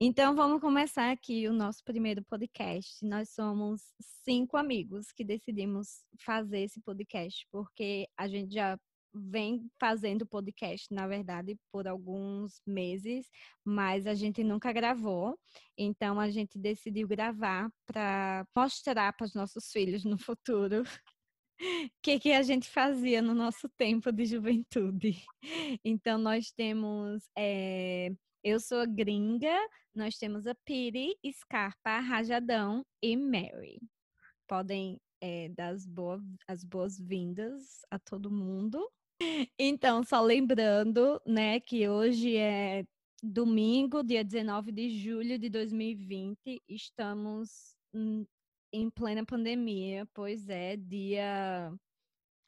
Então vamos começar aqui o nosso primeiro podcast. Nós somos cinco amigos que decidimos fazer esse podcast porque a gente já vem fazendo podcast, na verdade, por alguns meses, mas a gente nunca gravou. Então a gente decidiu gravar para mostrar para os nossos filhos no futuro o que, que a gente fazia no nosso tempo de juventude. Então nós temos é, eu sou a gringa, nós temos a Piri, Scarpa, Rajadão e Mary. Podem é, dar as, as boas-vindas a todo mundo. Então, só lembrando, né, que hoje é domingo, dia 19 de julho de 2020, estamos em plena pandemia, pois é, dia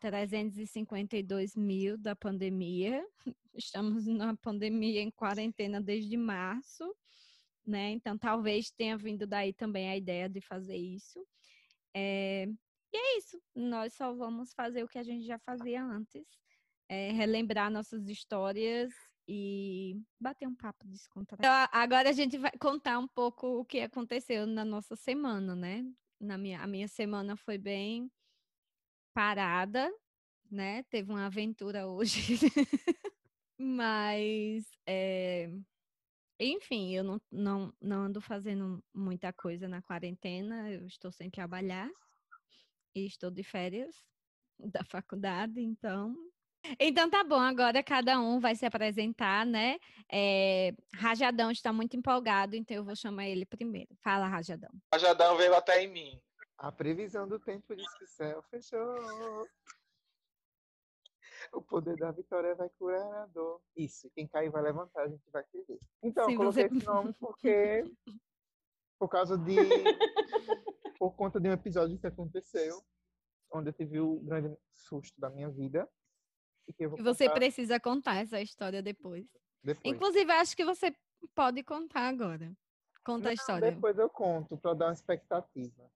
352 mil da pandemia. Estamos na pandemia em quarentena desde março, né? Então talvez tenha vindo daí também a ideia de fazer isso. É... E é isso. Nós só vamos fazer o que a gente já fazia antes, é relembrar nossas histórias e bater um papo descontraído. Então, agora a gente vai contar um pouco o que aconteceu na nossa semana, né? Na minha, a minha semana foi bem parada, né? Teve uma aventura hoje. Mas, é... enfim, eu não, não, não ando fazendo muita coisa na quarentena, eu estou sem trabalhar e estou de férias da faculdade, então. Então tá bom, agora cada um vai se apresentar, né? É... Rajadão está muito empolgado, então eu vou chamar ele primeiro. Fala, Rajadão. Rajadão veio até em mim. A previsão do tempo diz que o céu fechou. O poder da vitória vai curar a dor. Isso, quem cair vai levantar, a gente vai querer. Então, Sim, eu coloquei você... esse nome porque. Por causa de. por conta de um episódio que aconteceu, onde eu tive o grande susto da minha vida. E, e você contar... precisa contar essa história depois. depois. Inclusive, acho que você pode contar agora. Conta Não, a história. Depois eu conto, para dar uma expectativa.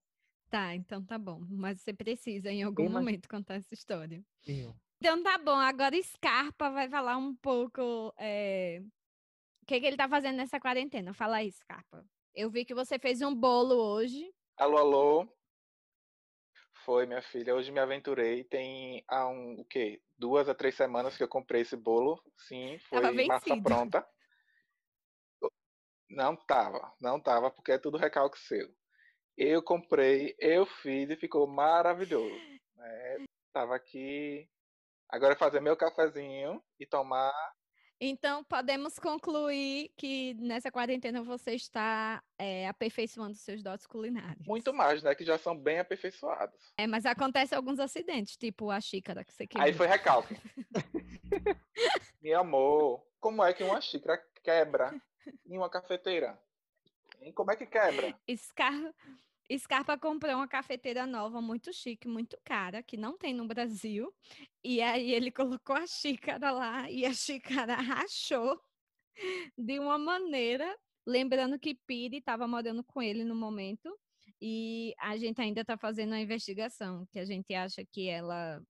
Tá, então tá bom. Mas você precisa em algum momento contar essa história. Sim. Então tá bom. Agora Scarpa vai falar um pouco é... o que, que ele tá fazendo nessa quarentena. Fala aí, Scarpa. Eu vi que você fez um bolo hoje. Alô, alô. Foi, minha filha. Hoje me aventurei. Tem há um, o quê? Duas a três semanas que eu comprei esse bolo. Sim, foi massa pronta. Não tava, não tava, porque é tudo recalque seu. Eu comprei, eu fiz e ficou maravilhoso. É, tava aqui. Agora é fazer meu cafezinho e tomar. Então, podemos concluir que nessa quarentena você está é, aperfeiçoando seus dotes culinários. Muito mais, né? Que já são bem aperfeiçoados. É, mas acontece alguns acidentes, tipo a xícara que você quebrou. Aí foi recalque. Meu amor, como é que uma xícara quebra em uma cafeteira? Como é que quebra? Scar... Scarpa comprou uma cafeteira nova, muito chique, muito cara, que não tem no Brasil. E aí ele colocou a xícara lá e a xícara rachou de uma maneira. Lembrando que Piri estava morando com ele no momento. E a gente ainda está fazendo a investigação, que a gente acha que ela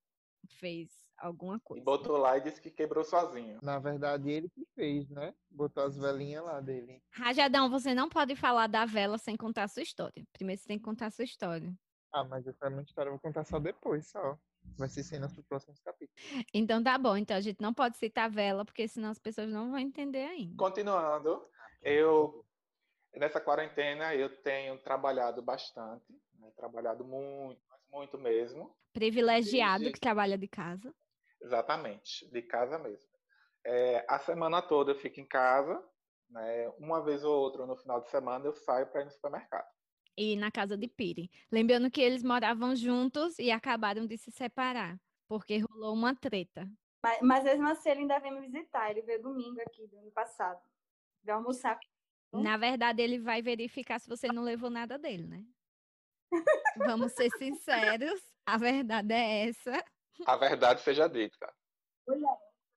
fez alguma coisa. E botou lá e disse que quebrou sozinho. Na verdade, ele que fez, né? Botou as velinhas lá dele. Rajadão, você não pode falar da vela sem contar a sua história. Primeiro você tem que contar a sua história. Ah, mas essa minha história eu vou contar só depois, só. Vai ser cenas para próximos capítulos. Então tá bom. Então a gente não pode citar vela, porque senão as pessoas não vão entender ainda. Continuando, eu nessa quarentena eu tenho trabalhado bastante, né? trabalhado muito, muito mesmo. Privilegiado Desde... que trabalha de casa. Exatamente, de casa mesmo. É, a semana toda eu fico em casa, né? Uma vez ou outra no final de semana eu saio para ir no supermercado. E na casa de Piri. Lembrando que eles moravam juntos e acabaram de se separar, porque rolou uma treta. Mas, mas mesmo assim ele ainda vem me visitar. Ele veio domingo aqui, do ano passado. Veio almoçar. Na verdade, ele vai verificar se você não levou nada dele, né? Vamos ser sinceros, a verdade é essa a verdade seja dita. Olha,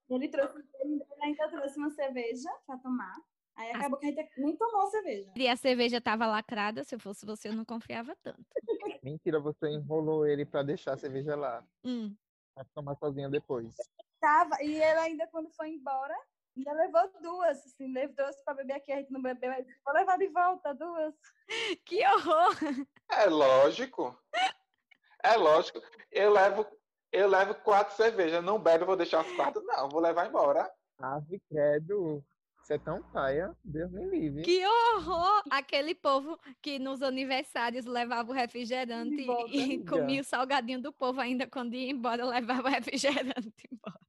ele trouxe, ele ainda trouxe uma cerveja para tomar. Aí acabou que a gente nem tomou a cerveja. E a cerveja estava lacrada, se eu fosse você, eu não confiava tanto. Mentira, você enrolou ele para deixar a cerveja lá. Hum. Pra tomar sozinha depois. Tava, e ele ainda, quando foi embora, Ainda levou duas, assim, levou duas pra beber aqui, a gente não bebeu, mas vou levar de volta duas. Que horror! É lógico. É lógico. Eu levo, eu levo quatro cervejas. Não bebo, vou deixar as quatro, não. Vou levar embora. Ave credo. Você é tão paia, Deus me livre. Que horror! Aquele povo que nos aniversários levava o refrigerante volta, e amiga. comia o salgadinho do povo ainda quando ia embora, levava o refrigerante embora.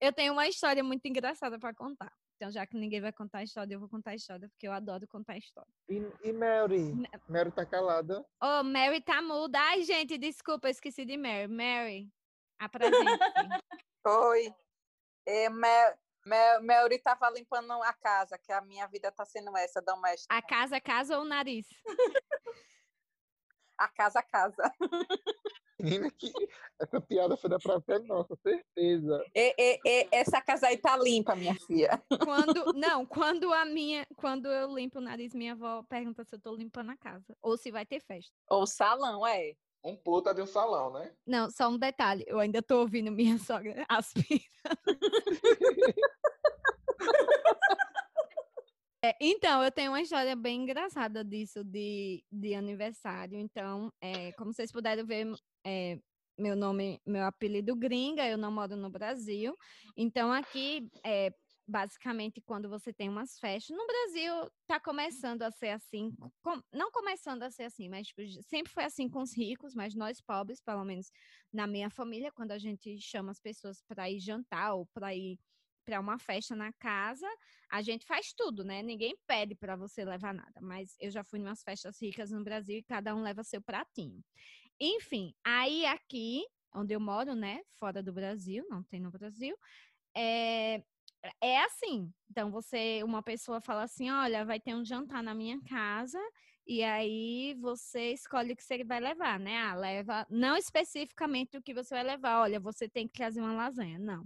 Eu tenho uma história muito engraçada para contar. Então, já que ninguém vai contar a história, eu vou contar a história, porque eu adoro contar a história. E, e Mary? Mary tá calada. Ô, Mary tá muda. Ai, gente, desculpa, eu esqueci de Mary. Mary, apresente. Oi. É, Mel, Mel, Melry tava limpando a casa, que a minha vida tá sendo essa, doméstica. a casa, casa ou o nariz? A casa, casa. Menina, que essa piada foi da própria nossa, certeza. E, e- e- essa casa aí tá limpa, minha filha. Quando, não, quando a minha, quando eu limpo o nariz, minha avó pergunta se eu tô limpando a casa ou se vai ter festa. Ou salão, é. Um puta de um salão, né? Não, só um detalhe, eu ainda tô ouvindo minha sogra aspirando. É, então, eu tenho uma história bem engraçada disso de, de aniversário. Então, é, como vocês puderam ver, é, meu nome, meu apelido gringa, eu não moro no Brasil. Então, aqui, é, basicamente, quando você tem umas festas, no Brasil tá começando a ser assim, com- não começando a ser assim, mas tipo, sempre foi assim com os ricos, mas nós pobres, pelo menos na minha família, quando a gente chama as pessoas para ir jantar ou para ir para uma festa na casa, a gente faz tudo, né? Ninguém pede para você levar nada, mas eu já fui em umas festas ricas no Brasil e cada um leva seu pratinho. Enfim, aí aqui onde eu moro, né, fora do Brasil, não tem no Brasil, é é assim. Então você, uma pessoa fala assim, olha, vai ter um jantar na minha casa e aí você escolhe o que você vai levar, né? Ah, leva, não especificamente o que você vai levar. Olha, você tem que trazer uma lasanha, não.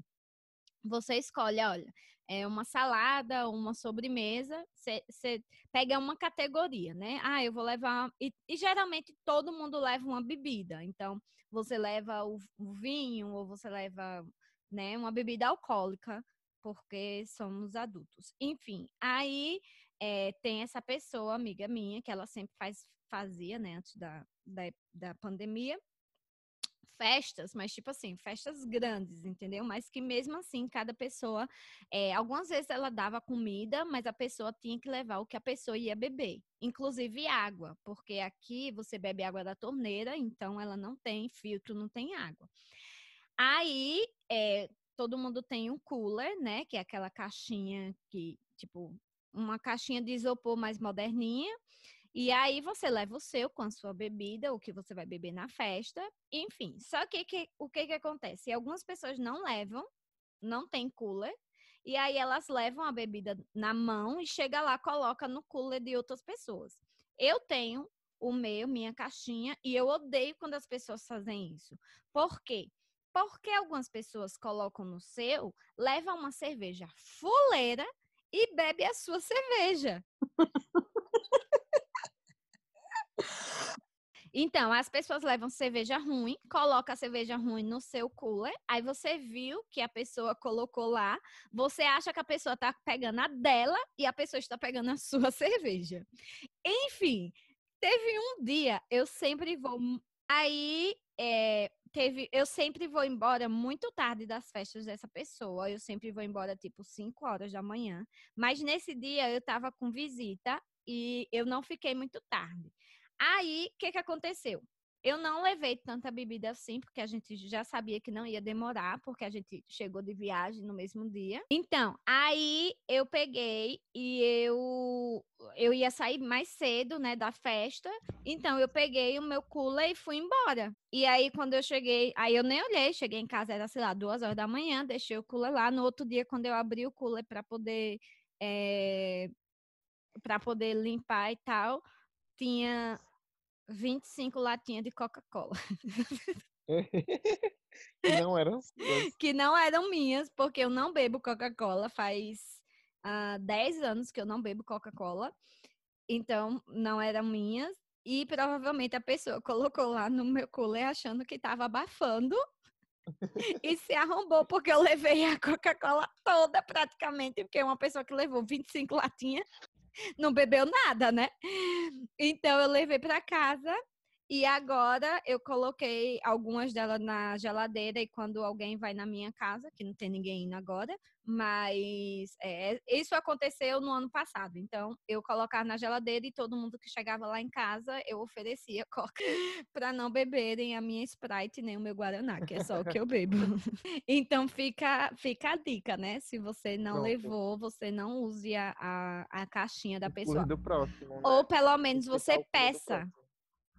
Você escolhe, olha, é uma salada, uma sobremesa, você pega uma categoria, né? Ah, eu vou levar. E, e geralmente todo mundo leva uma bebida. Então, você leva o, o vinho, ou você leva né, uma bebida alcoólica, porque somos adultos. Enfim, aí eh, tem essa pessoa, amiga minha, que ela sempre faz, fazia, né, antes da, da, da pandemia, festas, mas tipo assim, festas grandes, entendeu? Mas que mesmo assim, cada pessoa, eh, algumas vezes ela dava comida, mas a pessoa tinha que levar o que a pessoa ia beber, inclusive água, porque aqui você bebe água da torneira, então ela não tem filtro, não tem água. Aí, eh, todo mundo tem um cooler, né? Que é aquela caixinha que, tipo, uma caixinha de isopor mais moderninha. E aí você leva o seu com a sua bebida, o que você vai beber na festa, enfim. Só que, que o que que acontece? Algumas pessoas não levam, não tem cooler, e aí elas levam a bebida na mão e chega lá, coloca no cooler de outras pessoas. Eu tenho o meu, minha caixinha, e eu odeio quando as pessoas fazem isso. Por quê? Porque algumas pessoas colocam no seu, levam uma cerveja fuleira e bebe a sua cerveja. Então, as pessoas levam cerveja ruim, coloca a cerveja ruim no seu cooler, aí você viu que a pessoa colocou lá, você acha que a pessoa tá pegando a dela e a pessoa está pegando a sua cerveja. Enfim, teve um dia, eu sempre vou. Aí, é, teve, eu sempre vou embora muito tarde das festas dessa pessoa. Eu sempre vou embora tipo 5 horas da manhã. Mas nesse dia eu tava com visita e eu não fiquei muito tarde. Aí, o que que aconteceu? Eu não levei tanta bebida assim, porque a gente já sabia que não ia demorar, porque a gente chegou de viagem no mesmo dia. Então, aí eu peguei e eu eu ia sair mais cedo, né, da festa. Então eu peguei o meu cooler e fui embora. E aí quando eu cheguei, aí eu nem olhei, cheguei em casa era sei lá duas horas da manhã, deixei o cooler lá. No outro dia quando eu abri o cooler para poder para poder limpar e tal, tinha 25 latinhas de Coca-Cola. Que não eram suas. que não eram minhas, porque eu não bebo Coca-Cola. Faz ah, 10 anos que eu não bebo Coca-Cola. Então, não eram minhas. E provavelmente a pessoa colocou lá no meu cooler achando que estava abafando. e se arrombou porque eu levei a Coca-Cola toda praticamente, porque uma pessoa que levou 25 latinhas não bebeu nada, né? Então eu levei para casa e agora eu coloquei algumas delas na geladeira e quando alguém vai na minha casa, que não tem ninguém indo agora, mas é, isso aconteceu no ano passado. Então eu colocava na geladeira e todo mundo que chegava lá em casa eu oferecia coca para não beberem a minha Sprite nem o meu Guaraná, que é só o que eu bebo. então fica, fica a dica, né? Se você não Pronto. levou, você não use a, a, a caixinha da pessoa. Próximo, né? Ou pelo menos você peça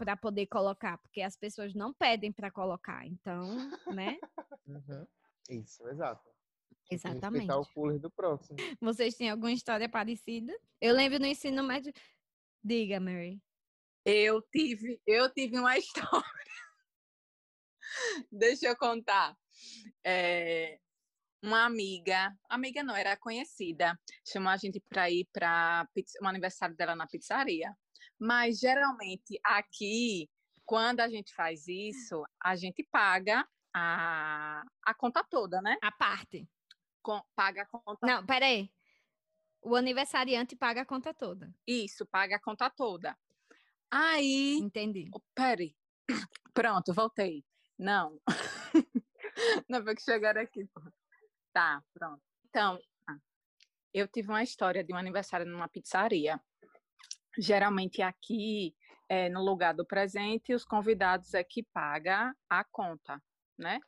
para poder colocar, porque as pessoas não pedem para colocar, então, né? Uhum. Isso, exato. Exatamente. Respeitar o cooler do próximo. Vocês têm alguma história parecida? Eu lembro no ensino médio. Diga, Mary. Eu tive, eu tive uma história. Deixa eu contar. É, uma amiga, amiga não, era conhecida, chamou a gente para ir para um aniversário dela na pizzaria. Mas geralmente aqui, quando a gente faz isso, a gente paga a, a conta toda, né? A parte. Com, paga a conta. Não, peraí. O aniversariante paga a conta toda. Isso, paga a conta toda. Aí. Entendi. Oh, peraí. Pronto, voltei. Não. Não foi que chegaram aqui. Tá, pronto. Então, eu tive uma história de um aniversário numa pizzaria geralmente aqui é, no lugar do presente, os convidados é que paga a conta, né?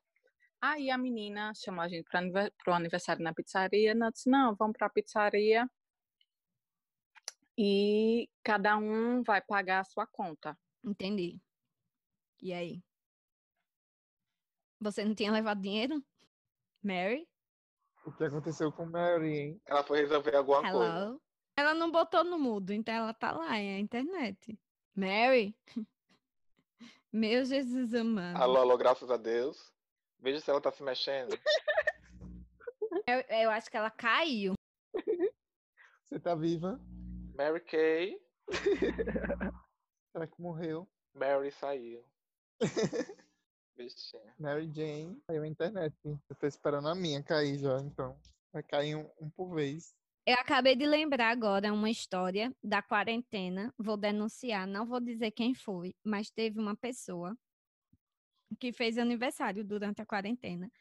Aí a menina chamou a gente para o aniversário na pizzaria, não disse, não, vamos para a pizzaria e cada um vai pagar a sua conta. Entendi. E aí? Você não tinha levado dinheiro? Mary? O que aconteceu com Mary, hein? Ela foi resolver alguma Hello? coisa. Ela não botou no mudo, então ela tá lá, é a internet. Mary? Meu Jesus amado. Alô, alô, graças a Deus. Veja se ela tá se mexendo. Eu, eu acho que ela caiu. Você tá viva? Mary Kay. Será que morreu? Mary saiu. Bichinha. Mary Jane caiu a internet. Eu tô esperando a minha cair já, então. Vai cair um, um por vez. Eu acabei de lembrar agora uma história da quarentena. Vou denunciar, não vou dizer quem foi, mas teve uma pessoa que fez aniversário durante a quarentena.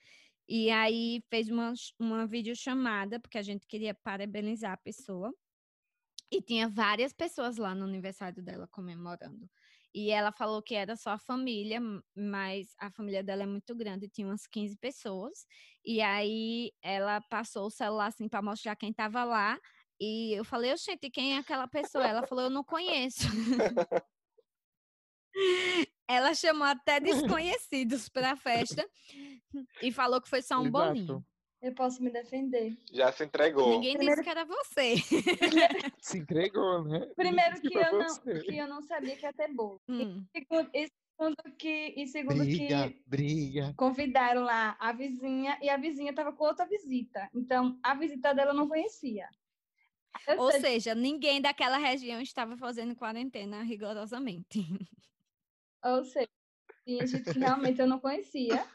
E aí fez uma, uma videochamada, porque a gente queria parabenizar a pessoa. E tinha várias pessoas lá no aniversário dela comemorando. E ela falou que era só a família, mas a família dela é muito grande, tinha umas 15 pessoas. E aí ela passou o celular assim para mostrar quem estava lá. E eu falei, gente, quem é aquela pessoa? Ela falou, eu não conheço. ela chamou até desconhecidos para a festa e falou que foi só um Exato. bolinho. Eu posso me defender. Já se entregou. Ninguém Primeiro... disse que era você. se entregou, né? Primeiro que eu, não, que eu não sabia que ia ter bolo. Hum. E, segundo, e segundo que, e segundo briga, que briga. convidaram lá a vizinha e a vizinha estava com outra visita. Então, a visita dela eu não conhecia. Eu Ou sei. seja, ninguém daquela região estava fazendo quarentena rigorosamente. Ou seja, tinha gente que realmente eu não conhecia.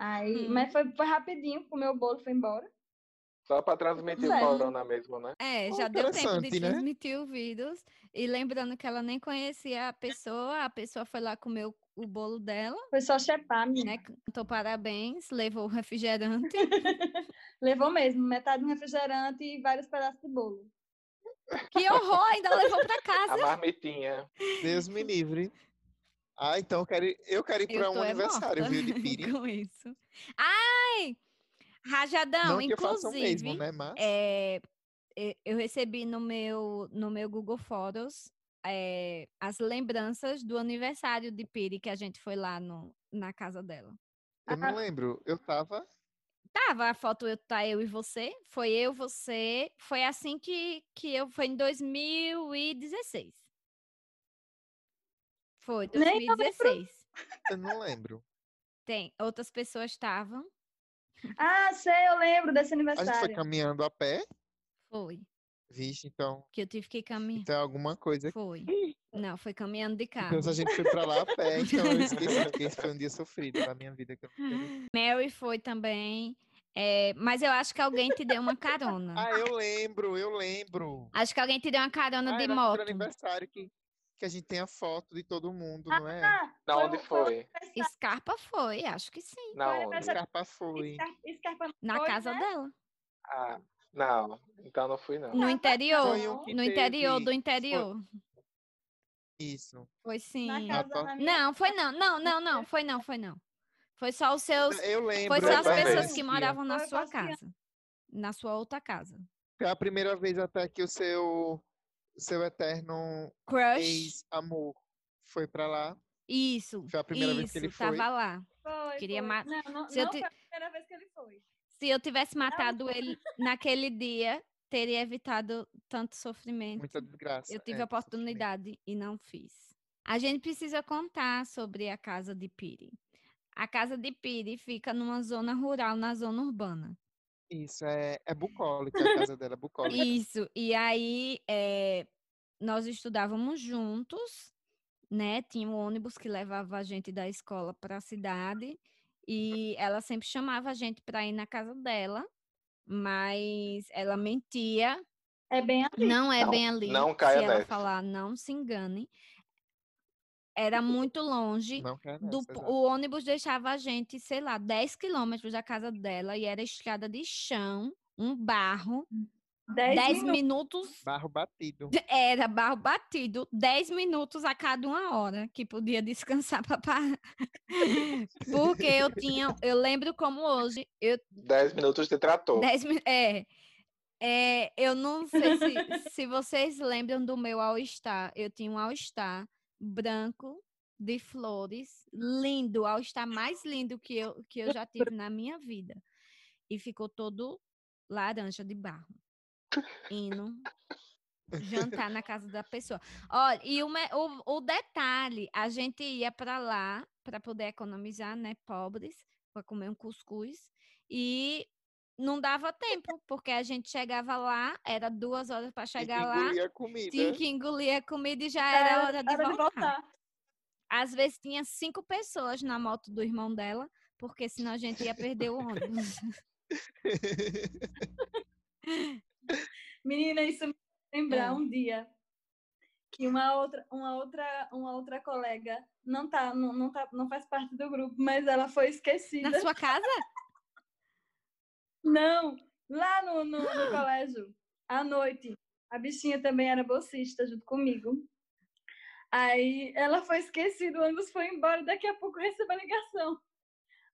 Aí, hum. Mas foi, foi rapidinho, comeu o bolo foi embora. Só para transmitir o corona mesmo, né? É, já deu tempo de né? transmitir o vírus. E lembrando que ela nem conhecia a pessoa, a pessoa foi lá comer o, o bolo dela. Foi só chepar, né? Cantou parabéns, levou o refrigerante. levou mesmo, metade do refrigerante e vários pedaços de bolo. Que horror, ainda levou para casa. A marmitinha. Deus me livre. Ah, então eu quero ir, eu quero ir para um aniversário, viu, de Piri. Com isso. Ai! Rajadão, Não inclusive, mesmo, né, mas... é, eu recebi no meu, no meu Google Fotos é, as lembranças do aniversário de Piri que a gente foi lá no, na casa dela. Eu não lembro, eu tava. Tava a foto eu tá eu e você, foi eu, você, foi assim que que eu foi em 2016. Foi, 2016. Eu não lembro. Tem, outras pessoas estavam. Ah, sei, eu lembro desse A aniversário. gente foi caminhando a pé. Foi. Vixe, então. Que eu tive que caminhar. Então é alguma coisa. Foi. Não, foi caminhando de carro. Então, a gente foi pra lá a pé, então eu esqueci que esse foi um dia sofrido da minha vida. Que eu Mary foi também. É, mas eu acho que alguém te deu uma carona. ah, eu lembro, eu lembro. Acho que alguém te deu uma carona ah, de era moto. aniversário que, que a gente tem a foto de todo mundo, não é? Ah, Na onde foi? Scarpa foi, acho que sim. Na Foi onde? Scarpa foi. Scar- Scarpa não Na foi, casa né? dela. Ah, não. Então não fui, não. No interior. Foi um No interior teve- do interior. Isso. Foi sim. Na Ah, casa da minha Não, foi não. Não, não, não. Foi não, foi não. Foi só os seus. Eu lembro. Foi só as também. pessoas que moravam na Foi sua casa. Na sua outra casa. Foi a primeira vez até que o seu, seu eterno Crush. ex-amor foi pra lá. Isso. Foi a primeira isso, vez que ele tava foi. lá. Foi, Queria foi. ma- Não, não, Se eu não foi a primeira vez que ele foi. Se eu tivesse matado ele naquele dia, teria evitado tanto sofrimento. Muita desgraça. Eu tive é, a oportunidade e não fiz. A gente precisa contar sobre a casa de Piri. A casa de Piri fica numa zona rural, na zona urbana. Isso, é, é bucólica a casa dela, é bucólica. Isso. E aí, eh, nós estudávamos juntos, né? Tinha um ônibus que levava a gente da escola para a cidade. E ela sempre chamava a gente para ir na casa dela, mas ela mentia. É bem ali. Não é Não- bem ali. não caia Se ela nessa. falar, não se engane. Era muito longe. Não quer do- o ônibus deixava a gente, sei lá, 10 quilômetros da casa dela e era estrada de chão, um barro, 10 10 minutos. minutos Barro batido. era barro batido, 10 minutos a cada uma hora que podia descansar para parar. Porque eu tinha, eu lembro como hoje, eu Dez minutos de trator. 10 mi- é, é, eu não sei se, se vocês lembram do meu All-Star. Eu tinha um All-Star branco de flores, lindo, o All-Star mais lindo que eu, que eu já tive na minha vida. E ficou todo laranja de barro. Indo jantar na casa da pessoa. Olha, e o, me- o, o detalhe, a gente ia para lá para poder economizar, né, pobres, para comer um cuscuz. E não dava tempo, porque a gente chegava lá, era duas horas para que chegar lá, engolir a comida. tinha que engolir a comida e já era hora de hora voltar. Às vezes tinha cinco pessoas na moto do irmão dela, porque senão a gente ia perder o ônibus. Menina, isso me lembrar É. um dia que uma outra, uma outra, uma outra colega não tá, não, não tá, não faz parte do grupo, mas ela foi esquecida. Na sua casa? Não, lá no, no, no colégio, à noite. A bichinha também era bolsista junto comigo. Aí ela foi esquecida, o ônibus foi embora, daqui a pouco recebeu a ligação.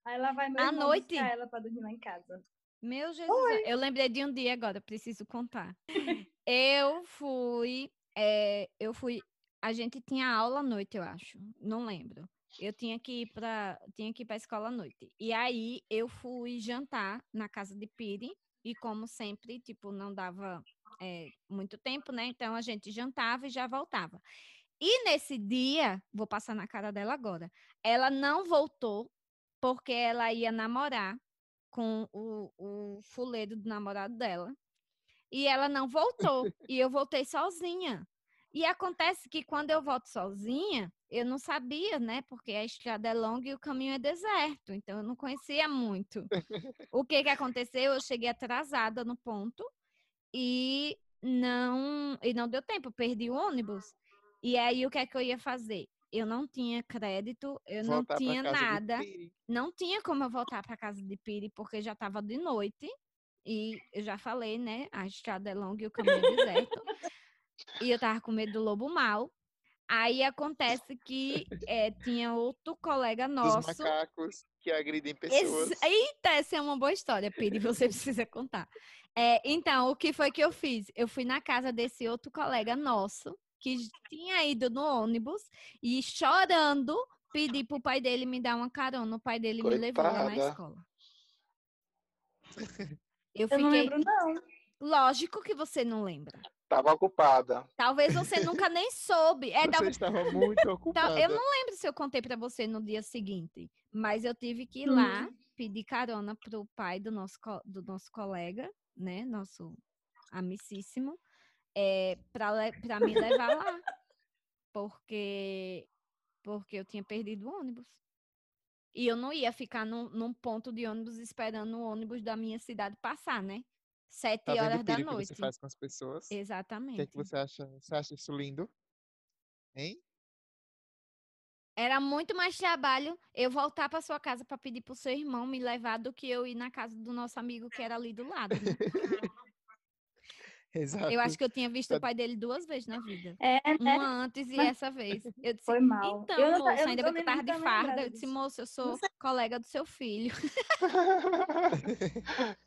Aí ela vai meu À noite? buscar ela pra dormir lá em casa. Meu Jesus, eu lembrei de um dia agora, preciso contar. Eu fui, eh, eu fui, a gente tinha aula à noite, eu acho, não lembro. Eu tinha que ir para, tinha que ir para a escola à noite. E aí eu fui jantar na casa de Piri e como sempre, tipo, não dava eh, muito tempo, né? Então a gente jantava e já voltava. E nesse dia, vou passar na cara dela agora, ela não voltou porque ela ia namorar com o, o fuleiro do namorado dela. E ela não voltou. e eu voltei sozinha. E acontece que quando eu volto sozinha, eu não sabia, né? Porque a estrada é longa e o caminho é deserto. Então eu não conhecia muito. o que que aconteceu? Eu cheguei atrasada no ponto e não e não deu tempo, perdi o ônibus. E aí o que é que eu ia fazer? Eu não tinha crédito, eu não Voltar pra tinha nada não tinha como eu voltar para casa de Piri porque já estava de noite e eu já falei, né? A estrada é longa e o caminho é deserto. e eu tava com medo do lobo mal. Aí acontece que eh, tinha outro colega Dos nosso. macacos que agridem Ex- pessoas. Eita, essa é uma boa história, Piri, você precisa contar. É, então, o que foi que eu fiz? Eu fui na casa desse outro colega nosso, que tinha ido no ônibus, e chorando, pedi pro pai dele me dar uma carona. O pai dele me levou lá na Coitada. escola. Eu Eu não fiquei. lembro, não. Lógico que você não lembra. Tava ocupada. Talvez você nunca nem soube. É, Você estava muito ocupada. eu não lembro se eu contei pra você no dia seguinte, mas eu tive que ir lá Hum. pedir carona pro pai do nosso, do nosso colega, né? Nosso amicíssimo, é, para me levar lá. Porque, porque eu tinha perdido o ônibus. E eu não ia ficar num, num ponto de ônibus esperando o ônibus da minha cidade passar, né? Sete Tá horas da piro que noite. você faz com as pessoas? O que é Exatamente. que você acha? Você acha isso lindo? Hein? Era muito mais trabalho eu voltar para sua casa para pedir pro seu irmão me levar do que eu ir na casa do nosso amigo que era ali do lado. né? Exato. Eu acho que eu tinha visto Tá- o pai dele duas vezes na vida. É, né? Uma antes e Mas- essa vez. Eu disse, Foi mal. então, Eu não moço, eu não ainda bem que eu tava de farda. Eu disse, moço, eu sou colega do seu filho.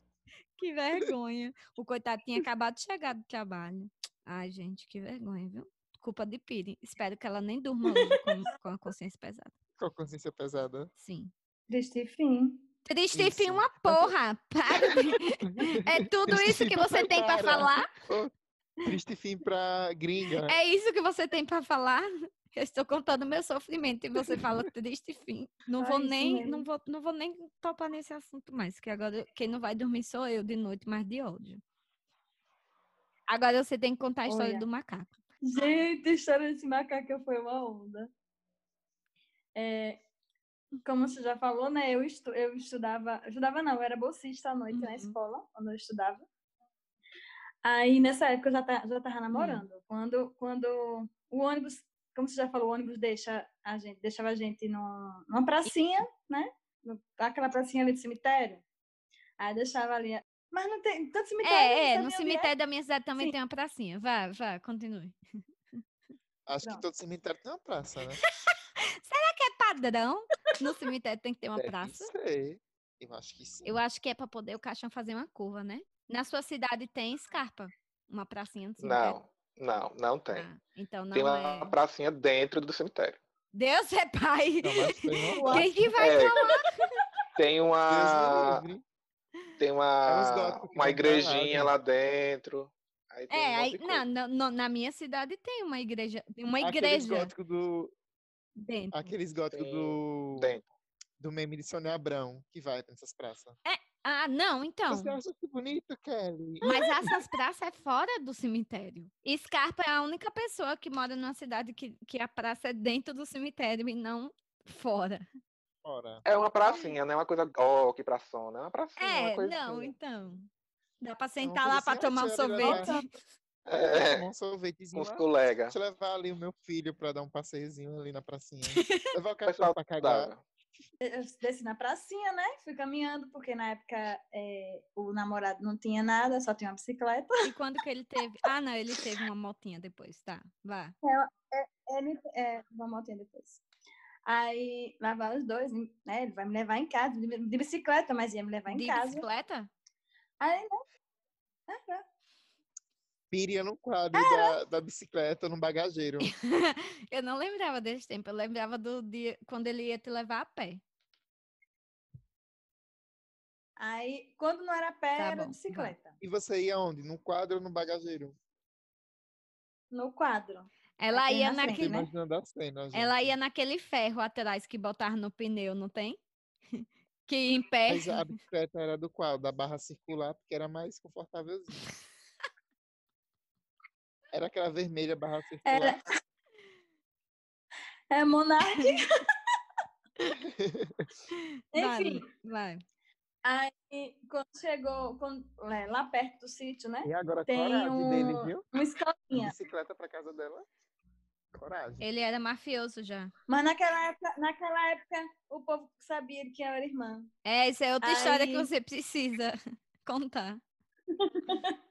Que vergonha. O coitado tinha acabado de chegar do trabalho. Ai, gente, que vergonha, viu? Culpa de Piri. Espero que ela nem durma com, com a consciência pesada. Com a consciência pesada. Sim. Triste fim. Triste Isso. uma porra. Para de... É tudo Triste isso fim que pra você tem pra Para. falar? Triste fim pra gringa. É isso que você tem pra falar? Eu estou contando meu sofrimento e você fala triste fim. Não Só vou nem, não vou, não vou nem topar nesse assunto mais, que agora quem não vai dormir sou eu de noite, mas de ódio. Agora você tem que contar a história Olha. do macaco. Gente, a história desse macaco foi uma onda. É, como você já falou, né? Eu, estu, eu estudava, eu estudava não, eu era bolsista à noite na Uhum. escola, quando eu estudava. Aí, nessa época, eu já, ta, já tava namorando. Quando, quando o ônibus, como você já falou, o ônibus deixa a gente, deixava a gente num, numa pracinha, né? Aquela pracinha ali do cemitério. Aí deixava ali. Mas não tem tanto cemitério. É, é, no cemitério da minha cidade também Sim. tem uma pracinha. Vá, vá, continue. Acho que Pronto. todo cemitério tem uma praça, né? É padrão. No cemitério tem que ter uma Deve praça. ser. Eu acho que sim. Eu acho que é para poder o caixão fazer uma curva, né? Na sua cidade tem escarpa? Uma pracinha no cemitério? Não, não, não tem. Ah, então não Tem uma é. pracinha dentro do cemitério. Deus é pai. Não, mas tem uma Quem que vai É, falar? tem uma, tem É uma, que uma igrejinha gente. lá dentro. Aí tem um É, monte aí, não, na minha cidade tem uma igreja, uma Aqueles igreja góticos do. dentro. Aqueles góticos Tem do. dentro. Do meme de Sônia Abrão, que vai nessas praças. Ah, não, então. Você acha que bonito, Kelly? Mas essas praças é fora do cemitério. Scarpa é a única pessoa que mora numa cidade que, que a praça é dentro do cemitério e não fora. Ora. É uma pracinha, não é uma coisa, ó, que praçona. É uma pracinha, uma É, coisa não, assim. então. Dá pra É uma sentar lá pra assim, ah, tomar um levar- sorvete. É, Tomar um com sorvetezinho os lá. colegas. Deixa eu levar ali o meu filho pra dar um passeiozinho ali na pracinha. Levar o cachorro pra cagar. Eu desci na pracinha, né? Fui caminhando, porque na época é, o namorado não tinha nada, só tinha uma bicicleta. E quando que ele teve? Ah, não, ele teve uma motinha depois, tá? Vá. Ele, é, uma motinha depois. Aí, lá vai os dois, né? Ele vai me levar em casa, de, de bicicleta, mas ia me levar em De casa. bicicleta? Aí, né? Piria no quadro da, da bicicleta no bagageiro. Eu não lembrava desse tempo, eu lembrava do dia quando ele ia te levar a pé. Aí, quando não era pé, Tá era bom, bicicleta. E você ia onde? No quadro ou no bagageiro? No quadro. Ela Aqui ia na naquele, né? cena, ela ia naquele ferro atrás que botaram no pneu, não tem? Que em pé. Mas a bicicleta era do qual? Da barra circular, porque era mais confortávelzinho. Era aquela vermelha barra circular. Era. É Monark. Vai, Enfim, vai. aí quando chegou quando, é, lá perto do sítio, né? E agora, Tem coragem dele, um- viu? Uma escolinha. Bicicleta pra casa dela. Coragem. Ele era mafioso já. Mas naquela época, naquela época, o povo sabia que era irmã. É, isso é outra história que Aí- você precisa contar.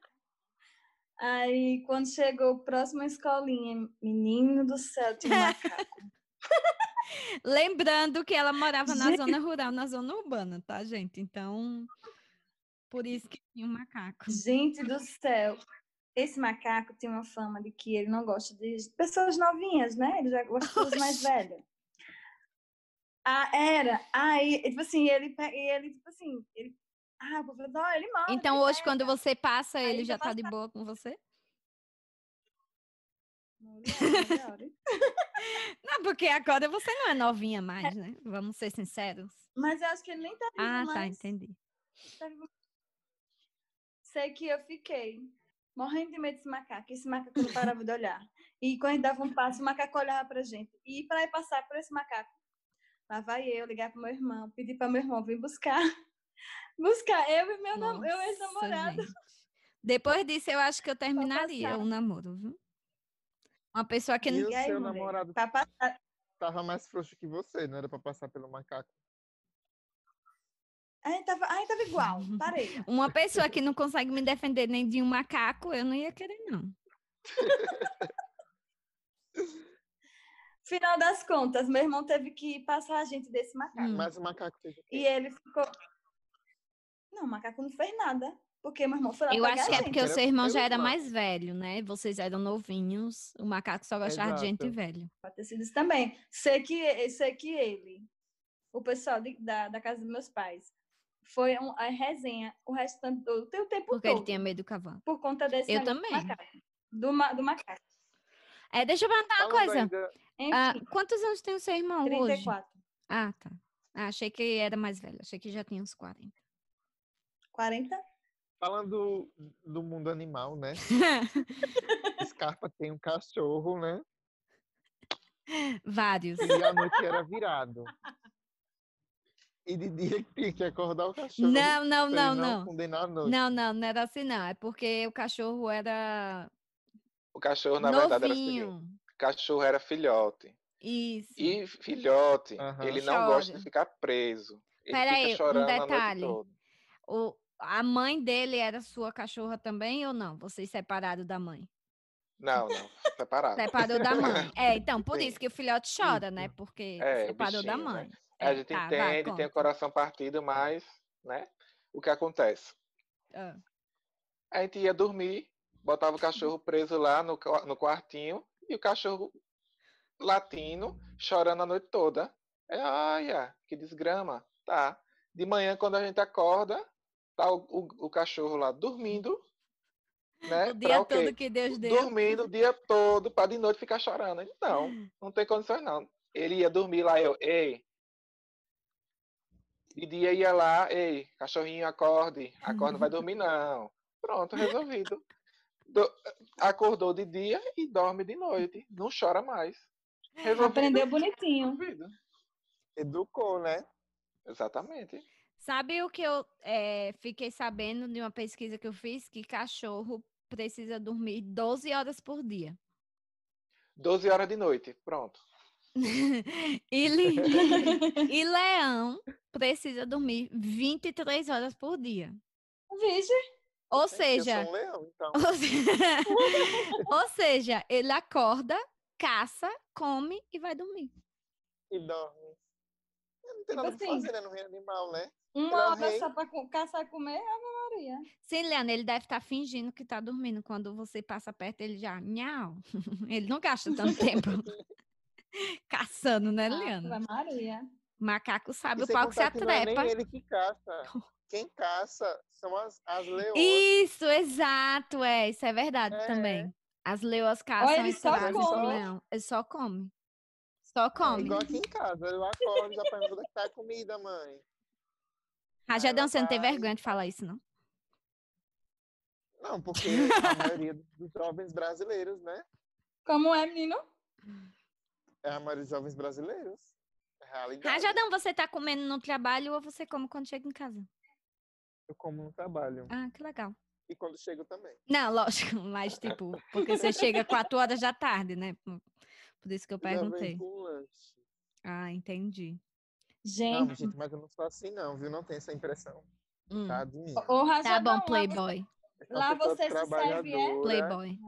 Aí, quando chegou próximo à escolinha, menino do céu, tinha um macaco. Lembrando que ela morava na Gente. zona rural, na zona urbana, tá, gente? Então, por isso que tinha um macaco. Gente do céu. Esse macaco tem uma fama de que ele não gosta de pessoas novinhas, né? Ele já gosta de pessoas mais velhas. Ah, era. Aí, tipo assim, ele, ele tipo assim, ele. Ah, o "Ó, ele. Então, ele hoje, quando pega." você passa, Aí ele já tá de boa com você? Mulher. Não, porque agora você não é novinha mais, né? Vamos ser sinceros. Mas eu acho que ele nem tá vivo Ah, tá, mais. entendi. Tá vivo. Sei que eu fiquei morrendo de medo desse macaco. Esse macaco não parava de olhar. E quando a gente dava um passo, o macaco olhava pra gente. E para ir passar por esse macaco, lá vai eu ligar pro meu irmão, pedir para meu irmão vir buscar. Buscar eu e meu, nam- ex-namorado. Depois disso, eu acho que eu terminaria o namoro, viu? Uma pessoa que E não. o E aí, seu mulher? namorado passar. tava mais frouxo que você, não era pra passar pelo macaco. A gente tava, a gente tava igual, parei. Uma pessoa que não consegue me defender nem de um macaco, eu não ia querer, não. Final das contas, meu irmão teve que passar a gente desse macaco. Hum. Mas o macaco fez o quê? E ele ficou. Não, o macaco não fez nada. Porque meu irmão foi lá Eu pegar acho que é porque o seu irmão já era mais velho, né? Vocês eram novinhos. O macaco só gostava de gente Exato. velho. Pode ter sido isso também. Sei que, sei que ele, o pessoal de- da, da casa dos meus pais, foi um, a resenha o restante do o tempo Porque todo. ele tinha medo do cavalo. Por conta desse Eu negócio do também. macaco. Do, do macaco. É, deixa eu perguntar uma coisa. ainda- Ah, quantos anos tem o seu irmão hoje? 34. Ah, tá. Ah, achei que era mais velho. Achei que já tinha uns 40. 40? Falando do mundo animal, né? Scarpa tem um cachorro, né? Vários. E à noite era virado. E de dia tinha que acordar o cachorro. Não, não, não, não. a noite. Não, não, não era assim, não. É porque o cachorro era O cachorro, na verdade, era novinho. o cachorro era filhote. Isso. E filhote, Aham. ele não gosta de ficar preso. Ele Pera aí, um fica chorando a detalhe. noite toda. O, a mãe dele era sua cachorra também ou não? Vocês separaram da mãe? Não, não, separado. Separou da mãe. É, então, por Sim. isso que o filhote chora, né? Porque É, separou da bichinho, né? mãe. A É, gente tá, vai, entende, tem o coração partido, mas, né? O que acontece? Ah. A gente ia dormir, botava o cachorro preso lá no, no quartinho e o cachorro latindo, chorando a noite toda. É, olha, que desgrama. Tá. De manhã, quando a gente acorda, tá o, o- o cachorro lá dormindo, né? O pra dia quê? todo que Deus deu. Dormindo o dia todo, para de noite ficar chorando. Não, não tem condições não. Ele ia dormir lá, eu, ei. De dia ia lá, ei, cachorrinho, acorde. Acorda, não vai dormir não. Pronto, resolvido. Do- acordou de dia e dorme de noite. Não chora mais. Resolvido. Aprendeu bonitinho. resolvido. Educou, né? Exatamente. Sabe o que eu eh, fiquei sabendo de uma pesquisa que eu fiz? Que cachorro precisa dormir 12 horas por dia. 12 horas de noite. Pronto. E, li- e leão precisa dormir 23 horas por dia. Vixe, Ou Eu seja, sou um leão, então. ou se- ou seja, ele acorda, caça, come e vai dormir. E dorme. Não tem Tipo nada assim. fazer, né? No reino animal, né? Uma Ele é hora só pra co- caçar e comer, Ave Maria. Sim, Leandro, ele deve estar fingindo que está dormindo. Quando você passa perto, ele já, nhau. Ele não gasta tanto tempo caçando, né, Leandro? Ave Maria. Macaco sabe E o pau que se que não é atrepa. nem ele que caça. Quem caça são as, as leoas. Isso, exato, é, isso é verdade É. também. As leoas caçam ele e só come. leão. Ele só come. Só É come. igual aqui em casa. Eu acordo e já pergunto onde é que tá a comida, mãe. Rajadão, você não tem vergonha de falar isso, não? Não, porque a maioria dos jovens brasileiros, né? Como é, menino? É a maioria dos jovens brasileiros. É realidade. Rajadão, você tá comendo no trabalho ou você come quando chega em casa? Eu como no trabalho. Ah, que legal. E quando chego também. Não, lógico, mas tipo, porque você chega quatro horas da tarde, né? Por isso que eu Já vem perguntei. com lanche. Ah, entendi. Não, Gente, gente, mas eu não sou assim, não, viu? Não tenho essa impressão. Hum, Tá de mim. ô Tá bom, lá você- Playboy. Sou lá você se serve, é? Playboy.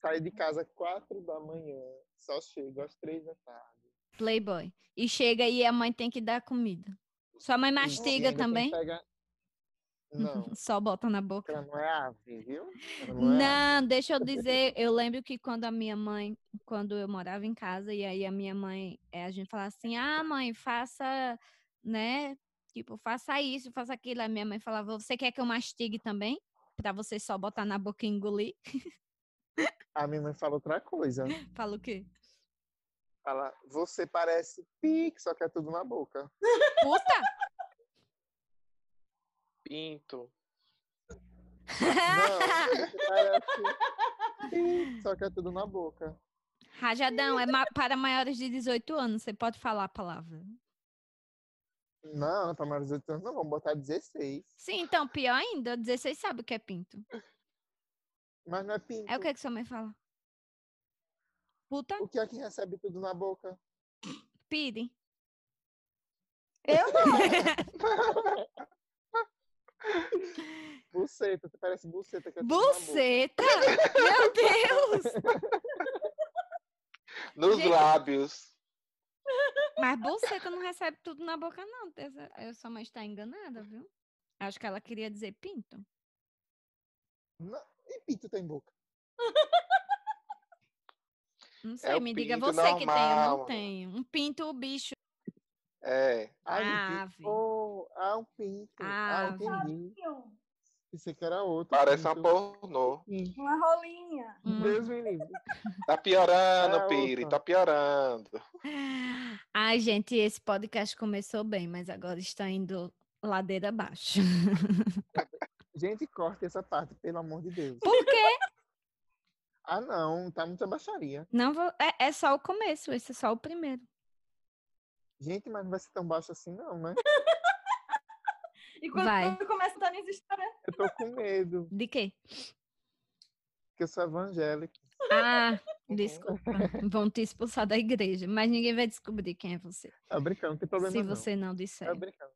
Saio de casa às quatro da manhã. Só chego às três da tarde. Playboy. E chega e a mãe tem que dar comida. Sua mãe mastiga também? pegar- Não, Só bota na boca. ela não é ave, viu? Não é. Não, deixa eu dizer, eu lembro que quando a minha mãe, quando eu morava em casa, e aí a minha mãe, eh, a gente falava assim, ah, mãe, faça, né? Tipo, faça isso, faça aquilo. Aí minha mãe falava, você quer que eu mastigue também? Pra você só botar na boca e engolir? A minha mãe fala outra coisa. Fala o quê? Fala, você parece pique, só que é tudo na boca. Puta! Pinto. Não. Só que é tudo na boca. Rajadão é ma para maiores de 18 anos. Você pode falar a palavra. Não, para maiores de 18 anos não, vamos botar 16. Sim, então, pior ainda. 16 sabe o que é pinto. Mas não é pinto. É o que, que sua mãe fala? Puta? O que é que recebe tudo na boca? Pire. Eu não. buceta, parece buceta. Que é buceta? Meu Deus! Nos Gente. lábios. Mas buceta não recebe tudo na boca, não. Eu sua mãe está enganada, viu? Acho que ela queria dizer pinto. Não, e pinto tem boca? Não sei, o me diga pinto você que tem, eu não tenho. Um pinto, o bicho. É. De Ave. Oh, ah, um pinto. Ah, entendi. Pensei que era outro. Parece uma pinto. pornô. Sim. Uma rolinha. Hum. Deus me livre. Tá piorando, É Piri, outra. tá piorando. Ai, gente, esse podcast começou bem, mas agora está indo ladeira abaixo. Gente, corta essa parte, pelo amor de Deus. Por quê? Ah, não, tá muita baixaria. Não vou... é, é só o começo, esse é só o primeiro. Gente, mas não vai ser tão baixo assim, não, né? E quando Vai. começa a dar nessa história, Eu tô com medo, De quê? porque eu sou evangélico. Ah, desculpa. Vão te expulsar da igreja, mas ninguém vai descobrir quem é você. Tá brincando, não tem problema se não. você não disser. Tá brincando.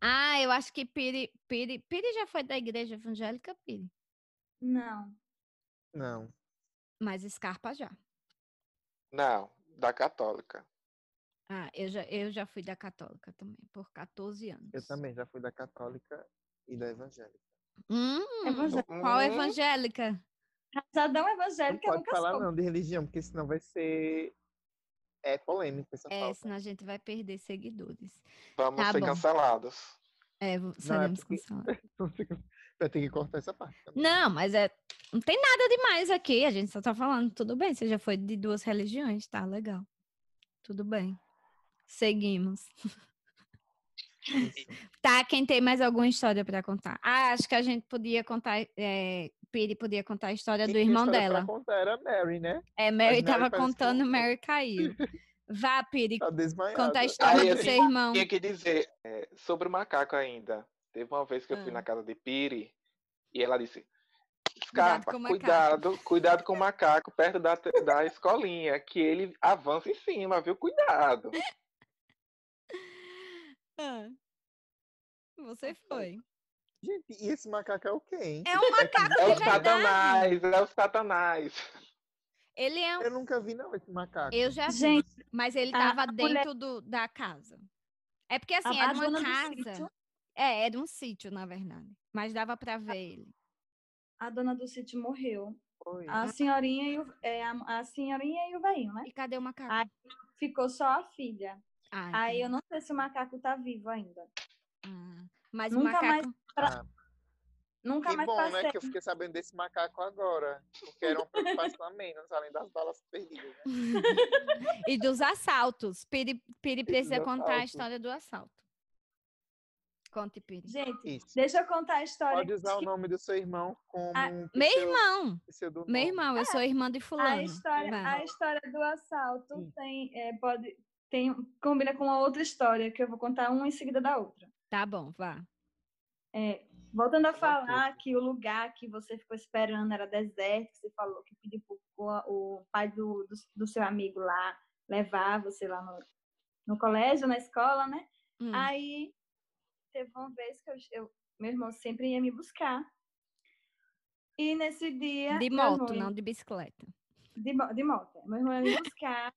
Ah, eu acho que Piri, Piri, Piri já foi da igreja evangélica, Piri. não. Não. Mas Scarpa já. Não, da católica. Ah, eu já, eu já fui da católica também, por 14 anos. Eu também já fui da católica e da evangélica. Hum, Evangélica. qual evangélica? Casadão Não evangélico eu pode nunca falar soube. não de religião, porque senão vai ser é polêmico essa É, senão a gente vai perder seguidores. Vamos Tá ser bom. cancelados. É, vo- seremos porque- cancelados. Vai ter que cortar essa parte. também. Não, mas é, não tem nada demais aqui. A gente só tá falando, tudo bem. Você já foi de duas religiões, tá legal. Tudo bem. Seguimos. Tá, quem tem mais alguma história pra contar? Ah, acho que a gente podia contar. É, Piri podia contar a história Quem do irmão pra dela. contar era Mary, né? É, Mary Mary tava que contando, contou. Mary caiu. Vá, Piri, Tá conta a história Aí, do assim, seu irmão. Tinha que dizer é, sobre o macaco ainda. Teve uma vez que eu fui Ah. na casa de Piri e ela disse: Cuidado Scarpa, com o macaco." cuidado, cuidado com o macaco perto da, da escolinha, que ele avança em cima, viu? Cuidado. Ah. Você foi. Gente, e esse macaco é o quê, hein? É um macaco É de o verdade. satanás, é o satanás. Ele é um. Eu nunca vi, não, esse macaco. Eu já vi, Gente, mas ele a- tava a mulher- dentro do, da casa. É porque assim, a era uma casa. sítio- É, era um sítio, na verdade. Mas dava pra ver ele. a dona do sítio morreu. Foi. A senhorinha e o, é, a, a senhorinha e o velhinho, né? E cadê o macaco? Ai, Ficou só a filha. Ah, Aí eu não sei se o macaco tá vivo ainda. Ah, Mas o Nunca mais- macaco. Ah, Nunca que mais bom, passei. né? Que eu fiquei sabendo desse macaco agora. Porque era uma preocupação a menos, além das balas perdidas. Né? e dos assaltos. Piri, Piri precisa contar a assaltos. história do assalto. Conte, Piri. Gente, Isso. deixa eu contar a história. Pode usar o que- nome do seu irmão como Ah, um Meu irmão! Meu irmão, eu sou irmã de a fulano. história, Vai. a história do assalto Sim. tem, é, pode, tem, combina com a outra história, que eu vou contar uma em seguida da outra. Tá bom, vá. É, voltando a falar que o lugar que você ficou esperando era deserto, que você falou que pediu pro o, o pai do, do, do seu amigo lá levar você lá no, no colégio, na escola, né? Hum. Aí teve uma vez que eu, eu- meu irmão sempre ia me buscar. E nesse dia. de moto, irmão não de bicicleta. De, de moto. Meu irmão ia me buscar.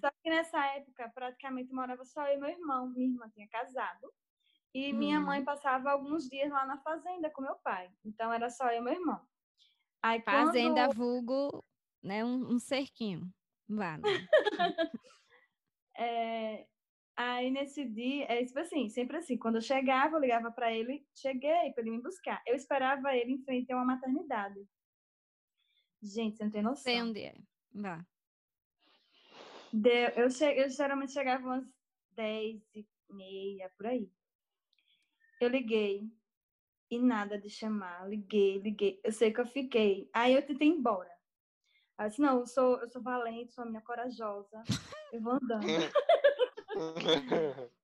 Só que nessa época, praticamente morava só eu e meu irmão. Minha irmã tinha casado. E minha Hum. mãe passava alguns dias lá na fazenda com meu pai. Então era só eu e meu irmão. Aí, Fazenda quando, vulgo, né? Um, um cerquinho. Vá. né? é, aí nesse dia, é tipo assim, sempre assim, quando eu chegava, eu ligava para ele, cheguei para ele me buscar. Eu esperava ele em frente a uma maternidade. Gente, você não tem noção. Sei onde é. Vá. Deu, eu, che, eu geralmente chegava umas 10 e meia, por aí. Eu liguei. E nada de chamar. Liguei, liguei. Eu sei que eu fiquei. Aí eu tentei ir embora. Aí eu disse, não, eu sou, eu sou valente, sou uma menina corajosa. Eu vou andando.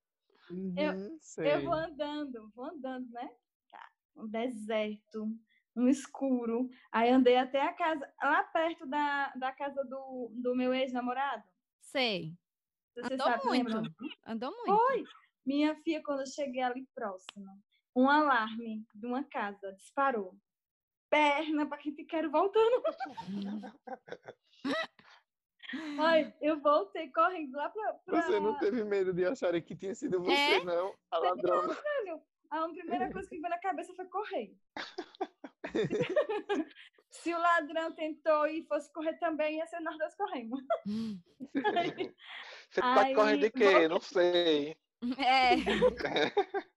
Uhum, Eu sei. vou andando, vou andando, né? Tá, Um deserto, um escuro. Aí andei até a casa, lá perto da, da casa do, do meu ex-namorado. Sei. Você Andou sabe, lembra? muito. Andou muito. Foi! Minha filha, quando eu cheguei ali próxima, um alarme de uma casa disparou. Perna para quem te quero voltando. Ai, eu voltei correndo lá pra. pra... Você não teve medo de acharem que tinha sido você, É? não? A ladrona. Velho, A primeira coisa que me veio na cabeça foi correr. Se o ladrão tentou e fosse correr também, ia ser nós dois correndo. Você tá Aí, correndo de quê? Não sei. É.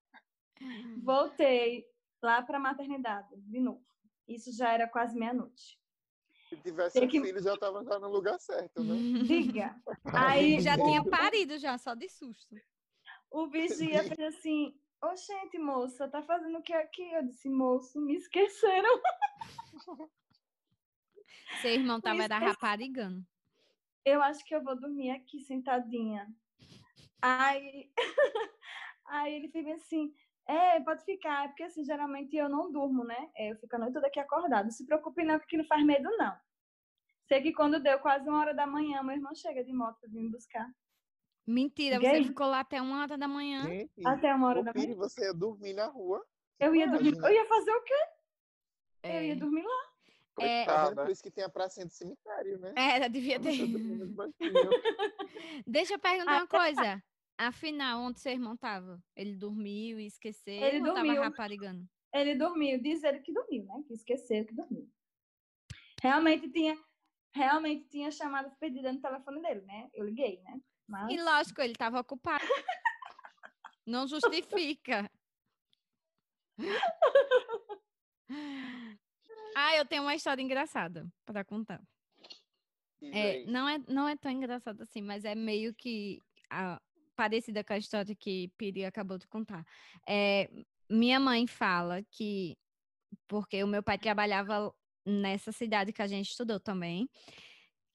Voltei lá para a maternidade, de novo. Isso já era quase meia-noite. Se tivesse Tem um que- filho, já tava já no lugar certo, né? Diga. Aí Já tinha parido já, só de susto. o vigia fez assim: Ô, gente, moça, tá fazendo o que aqui? Eu disse: Moço, me esqueceram. Seu irmão tava Me era esqueci. raparigando. Eu acho que eu vou dormir aqui sentadinha. Aí, aí ele fez bem assim: É, pode ficar, é porque assim, geralmente eu não durmo, né? É, Eu fico a noite toda aqui acordado. Não se preocupe, não, que aqui não faz medo, não. Sei que quando deu quase uma hora da manhã, meu irmão chega de moto pra vir me buscar. Mentira, Gay. você ficou lá até uma hora da manhã. Gente, Até uma hora ô, da Piri, manhã. você ia dormir na rua. Eu ia dormir. Eu ia fazer o quê? Eu É. ia dormir lá. É. Tá. Por isso que tem a pracinha do cemitério, né? Era, devia você ter. Deixa eu perguntar uma coisa. Afinal, onde seu irmão tava? Ele dormiu e esqueceu Ele ou tava dormiu. raparigando? Ele dormiu, diz ele que dormiu, né? Que esqueceu que dormiu. Realmente tinha, realmente tinha chamadas perdidas no telefone dele, né? Eu liguei, né? Mas E lógico, ele tava ocupado. Não justifica. Ah, eu tenho uma história engraçada para contar. É, não, é, não é tão engraçada assim, mas é meio que ah, parecida com a história que Piri acabou de contar. É, minha mãe fala que, porque o meu pai trabalhava nessa cidade que a gente estudou também,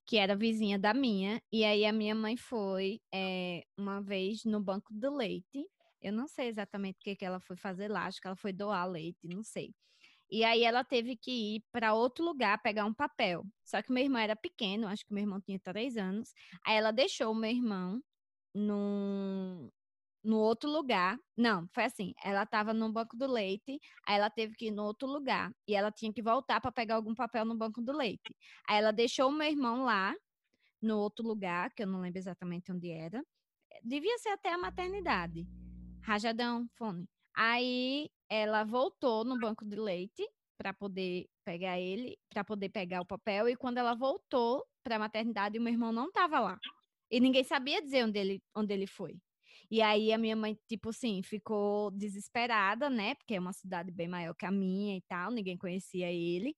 que era vizinha da minha, e aí a minha mãe foi é, uma vez no banco do leite. Eu não sei exatamente o que, que ela foi fazer lá, acho que ela foi doar leite, não sei. E aí ela teve que ir para outro lugar pegar um papel. Só que meu irmão era pequeno, acho que meu irmão tinha três anos. Aí ela deixou o meu irmão num, no outro lugar. Não, foi assim. Ela estava no banco do leite, aí ela teve que ir no outro lugar. E ela tinha que voltar para pegar algum papel no banco do leite. Aí ela deixou o meu irmão lá, no outro lugar, que eu não lembro exatamente onde era. Devia ser até a maternidade. Rajadão, fone. Aí ela voltou no banco de leite para poder pegar ele, para poder pegar o papel. E quando ela voltou para a maternidade, o meu irmão não estava lá. E ninguém sabia dizer onde ele, onde ele foi. E aí a minha mãe, tipo assim, ficou desesperada, né? Porque é uma cidade bem maior que a minha e tal, ninguém conhecia ele.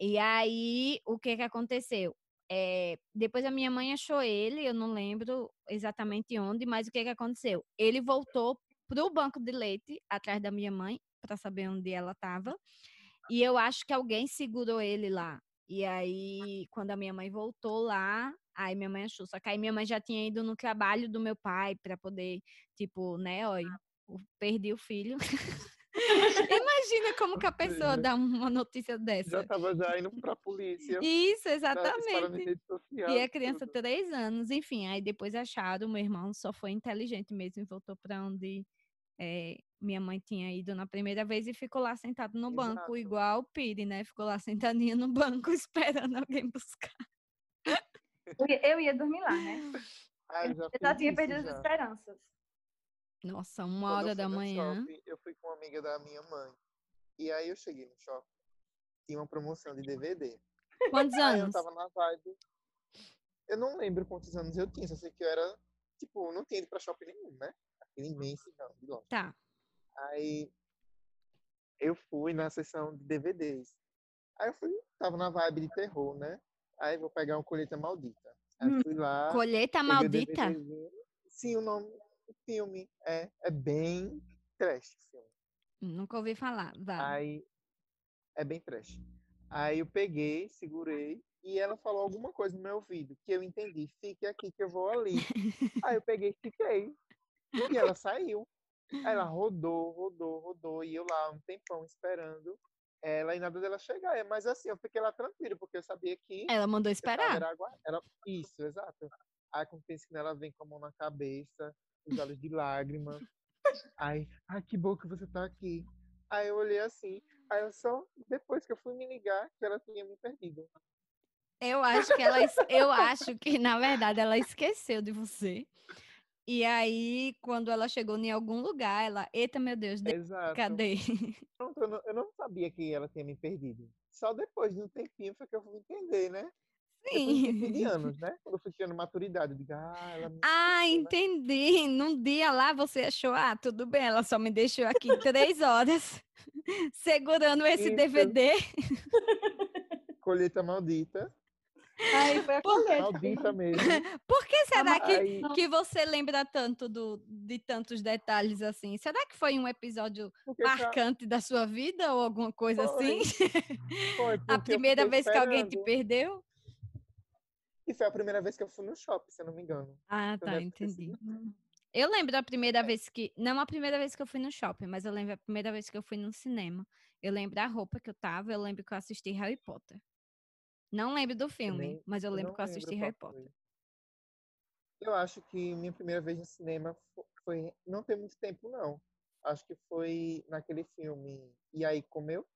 E aí, o que que aconteceu? É, depois a minha mãe achou ele, eu não lembro exatamente onde, mas o que que aconteceu? Ele voltou pro banco de leite atrás da minha mãe para saber onde ela estava. E eu acho que alguém segurou ele lá. E aí, quando a minha mãe voltou lá, aí minha mãe achou. Só que aí minha mãe já tinha ido no trabalho do meu pai para poder, tipo, né, ó, eu perdi o filho. Imagina como que a pessoa seja, dá uma notícia Já dessa. tava já indo pra polícia. Isso, tá exatamente. social. E a criança, tudo. três anos, enfim. Aí depois acharam, meu irmão só foi inteligente mesmo e voltou para onde eh, minha mãe tinha ido na primeira vez e ficou lá sentado no banco, Exato. igual o Piri, né? Ficou lá sentadinha no banco esperando alguém buscar. Eu ia, eu dormir lá, né? Ah, eu já Eu já tinha perdido as já. esperanças. Nossa, uma Quando eu hora da manhã. shopping, eu fui com uma amiga da minha mãe. E aí eu cheguei no shopping. Tinha uma promoção de DVD. Quantos Aí eu anos? tava na vibe. Eu não lembro quantos anos eu tinha, só sei que eu era, tipo, não tinha ido pra shopping nenhum, né? Aquele imenso, não, de longe. Tá. Aí eu fui na sessão de DVDs. Aí eu fui, tava na vibe de terror, né? Aí vou pegar um Colheita Maldita. Aí Hum. fui lá. Colheita o Maldita? DVDzinho. Sim, o nome do filme é, é bem trash o filme. Nunca ouvi falar. Vai. Aí é bem trash. Aí eu peguei, segurei e ela falou alguma coisa no meu ouvido que eu entendi. Fique aqui que eu vou ali. Aí eu peguei e fiquei. E ela saiu. Aí ela rodou, rodou, rodou e eu lá um tempão esperando ela e nada dela chegar. É, mas assim, eu fiquei lá tranquilo, porque eu sabia que. Ela mandou esperar. Era, era, isso, exato. Aí acontece que ela vem com a mão na cabeça, os olhos de lágrima. Aí, ai, que bom que você tá aqui. Aí eu olhei assim, aí eu só, depois que eu fui me ligar, que ela tinha me perdido. Eu acho que ela, eu acho que, na verdade, ela esqueceu de você. E aí, quando ela chegou em algum lugar, ela, eita meu Deus, Exato. cadê? Eu não, eu não sabia que ela tinha me perdido. Só depois de um tempinho foi que eu fui entender, né? Sim. de anos, né? Quando eu fui tendo maturidade, digo, ah, ela me Ah, né? entendi. Num dia lá você achou, ah, tudo bem, ela só me deixou aqui três horas segurando esse Isso. DVD. Colheita maldita. Aí foi a colheita. Maldita mesmo. Por que será que, que você lembra tanto do, de tantos detalhes assim? Será que foi um episódio porque marcante da sua vida ou alguma coisa foi. assim? Foi, a primeira vez esperando. que alguém te perdeu? E foi a primeira vez que eu fui no shopping, se eu não me engano. Ah, tá, entendi. Eu lembro da primeira é. vez que. Não a primeira vez que eu fui no shopping, mas eu lembro a primeira vez que eu fui no cinema. Eu lembro da roupa que eu tava, eu lembro que eu assisti Harry Potter. Não lembro do filme, nem, mas eu lembro que eu assisti Harry Potter. Foi. Eu acho que minha primeira vez no cinema foi. Não tem muito tempo, não. Acho que foi naquele filme E aí Comeu?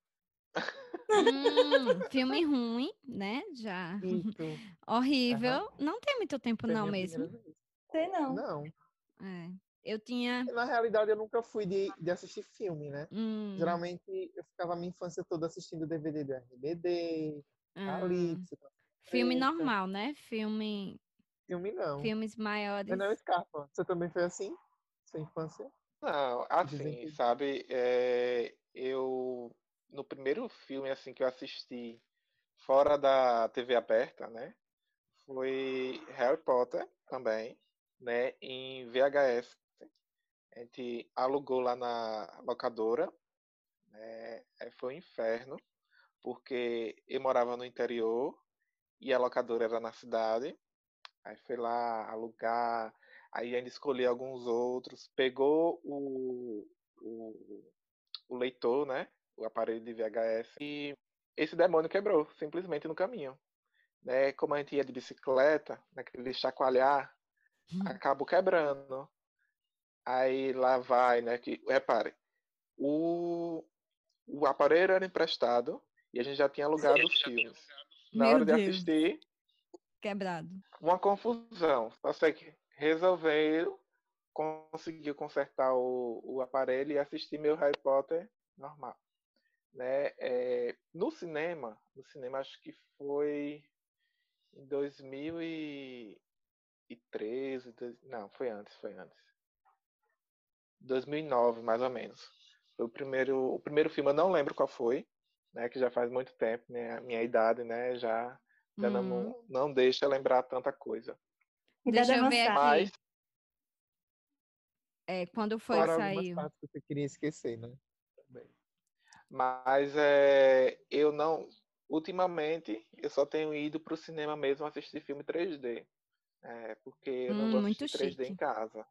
Hum, filme ruim, né? Já. Horrível. Uhum. Não tem muito tempo, foi não mesmo. Tem não. Não. É. Eu tinha. Na realidade, eu nunca fui de, de assistir filme, né? Hum. Geralmente, eu ficava a minha infância toda assistindo DVD do RBD, Calypso. Hum. Filme normal, né? Filme. Filme não. Filmes maiores. não escapa. Você também foi assim? Sua infância? Não, assim, sabe? É, eu. No primeiro filme assim que eu assisti fora da TV aberta, né? Foi Harry Potter também, né? Em VHS. A gente alugou lá na locadora. Né? Foi um inferno porque eu morava no interior e a locadora era na cidade. Aí foi lá alugar, aí ainda escolheu alguns outros, pegou o, o, o leitor, né? O aparelho de VHS e esse demônio quebrou, simplesmente no caminho. Né? Como a gente ia de bicicleta, naquele chacoalhar, hum. acabou quebrando. Aí lá vai, né? Que, repare, o, o aparelho era emprestado, e a gente já tinha alugado os filmes. Na Meu hora de Deus. assistir. Quebrado. Uma confusão. Só sei que resolveram, conseguiu consertar o, o aparelho e assistir meu Harry Potter normal. Né? É, no cinema, no cinema acho que foi em 2013, não, foi antes, foi antes. 2009, mais ou menos. Foi o primeiro, o primeiro filme, eu não lembro qual foi, né, que já faz muito tempo, né, a minha idade, né, já, já hum. não, não deixa lembrar tanta coisa. Deixa eu ver Mas, aqui. É, quando foi Fora saiu? partes que você queria esquecer, né? Também. Mas é, eu não, ultimamente, eu só tenho ido para o cinema mesmo assistir filme 3D. É, porque eu não hum, vou assistir 3D chique. em casa.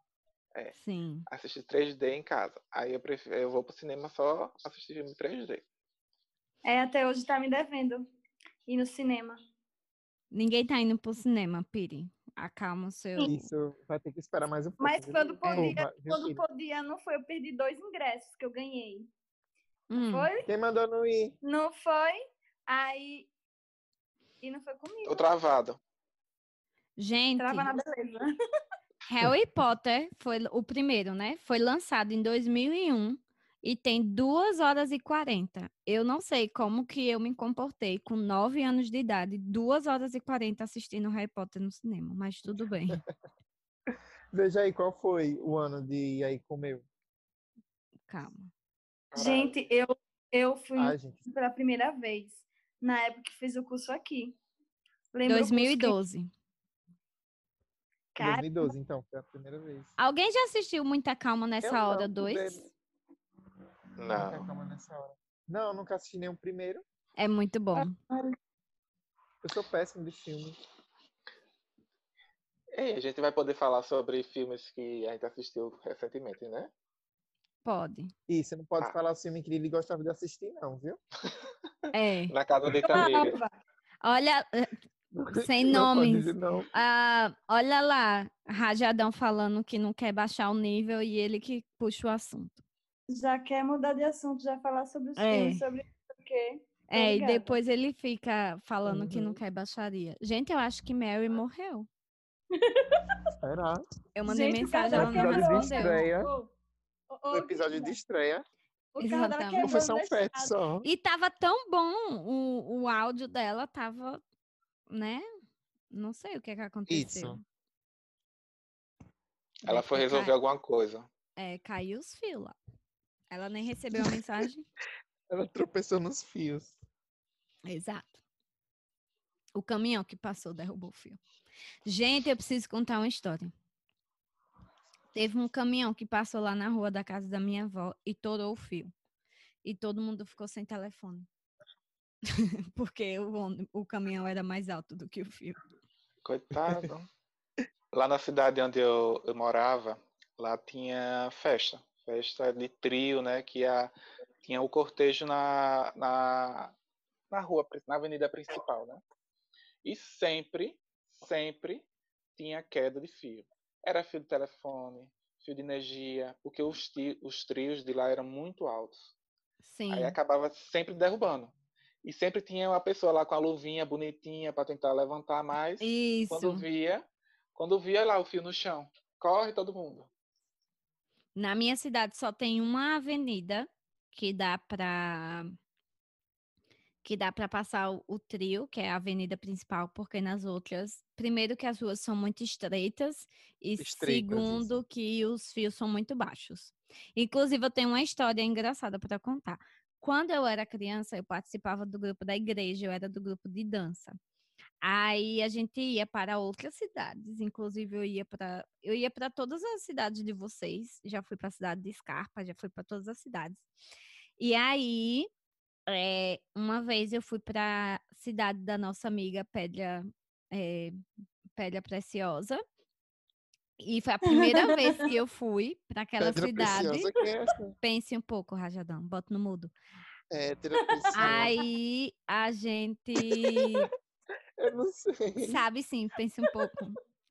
É, Sim. Assistir 3D em casa. Aí eu prefiro, eu vou pro cinema só assistir filme 3D. É, até hoje tá me devendo ir no cinema. Ninguém tá indo pro cinema, Piri. Acalma o seu. Isso, vai ter que esperar mais um pouco. Mas quando podia, é. quando podia, não foi. Eu perdi dois ingressos que eu ganhei. Hum. Foi? Quem mandou não ir? Não foi. Aí. E não foi comigo. Tô travado. Gente. Trava na beleza. Harry Potter foi o primeiro, né? Foi lançado em 2001 e tem 2 horas e 40. Eu não sei como que eu me comportei com 9 anos de idade, 2 horas e 40 assistindo Harry Potter no cinema, mas tudo bem. Veja aí, qual foi o ano de aí comeu? Calma. Gente, eu, eu fui Ai, gente. pela primeira vez, na época que fiz o curso aqui. Lembra 2012. Que... Cara... 2012, então, foi a primeira vez. Alguém já assistiu Muita Calma nessa eu hora 2? Não. Não, nunca assisti nenhum primeiro. É muito bom. Eu sou péssimo de filme. E a gente vai poder falar sobre filmes que a gente assistiu recentemente, né? Pode. E você não pode Ah. falar o filme que ele gostava de assistir, não, viu? É. Na casa de. Opa, Olha, sem Não nomes. dizer não. Ah, olha lá, Rajadão falando que não quer baixar o nível e ele que puxa o assunto. Já quer mudar de assunto, já falar sobre os É. filmes, sobre o quê? É, e depois ele fica falando que não Uhum. quer baixaria. Gente, eu acho que Mary morreu. Será? Eu mandei Gente, mensagem, ela não episódio de respondeu. O episódio de estreia. O carro dela foi quebrou só um. E tava tão bom, o, o áudio dela tava, né? Não sei o que que aconteceu. Ela Deve foi resolver cai- alguma coisa. É, caiu os fios lá. Ela nem recebeu a mensagem. Ela tropeçou nos fios. Exato. O caminhão que passou derrubou o fio. Gente, eu preciso contar uma história. Teve um caminhão que passou lá na rua da casa da minha avó e torou o fio. E todo mundo ficou sem telefone. Porque o, o caminhão era mais alto do que o fio. Coitado. lá na cidade onde eu, eu morava, lá tinha festa. Festa de trio, né? Que a, tinha o cortejo na, na, na rua, na avenida principal, né? E sempre, sempre tinha queda de fio. Era fio de telefone, fio de energia, porque os, os trios de lá eram muito altos. Sim. Aí acabava sempre derrubando. E sempre tinha uma pessoa lá com a luvinha bonitinha para tentar levantar mais. Isso. Quando via, quando via lá o fio no chão, corre todo mundo. Na minha cidade só tem uma avenida que dá para que dá para passar o, o trio, que é a avenida principal, porque nas outras, primeiro que as ruas são muito estreitas e Estreitas, segundo que os fios são muito baixos. Inclusive eu tenho uma história engraçada para contar. Quando eu era criança, eu participava do grupo da igreja, eu era do grupo de dança. Aí a gente ia para outras cidades, inclusive eu ia para eu ia para todas as cidades de vocês, já fui para a cidade de Scarpa, já fui para todas as cidades. E aí, eh, uma vez eu fui para a cidade da nossa amiga Pedra eh, Pedra Preciosa. E foi a primeira vez que eu fui para aquela Pedra cidade. preciosa que é? Pense um pouco, Rajadão, bota no mudo. Preciosa. Aí a gente Eu não sei. Sabe sim, pense um pouco.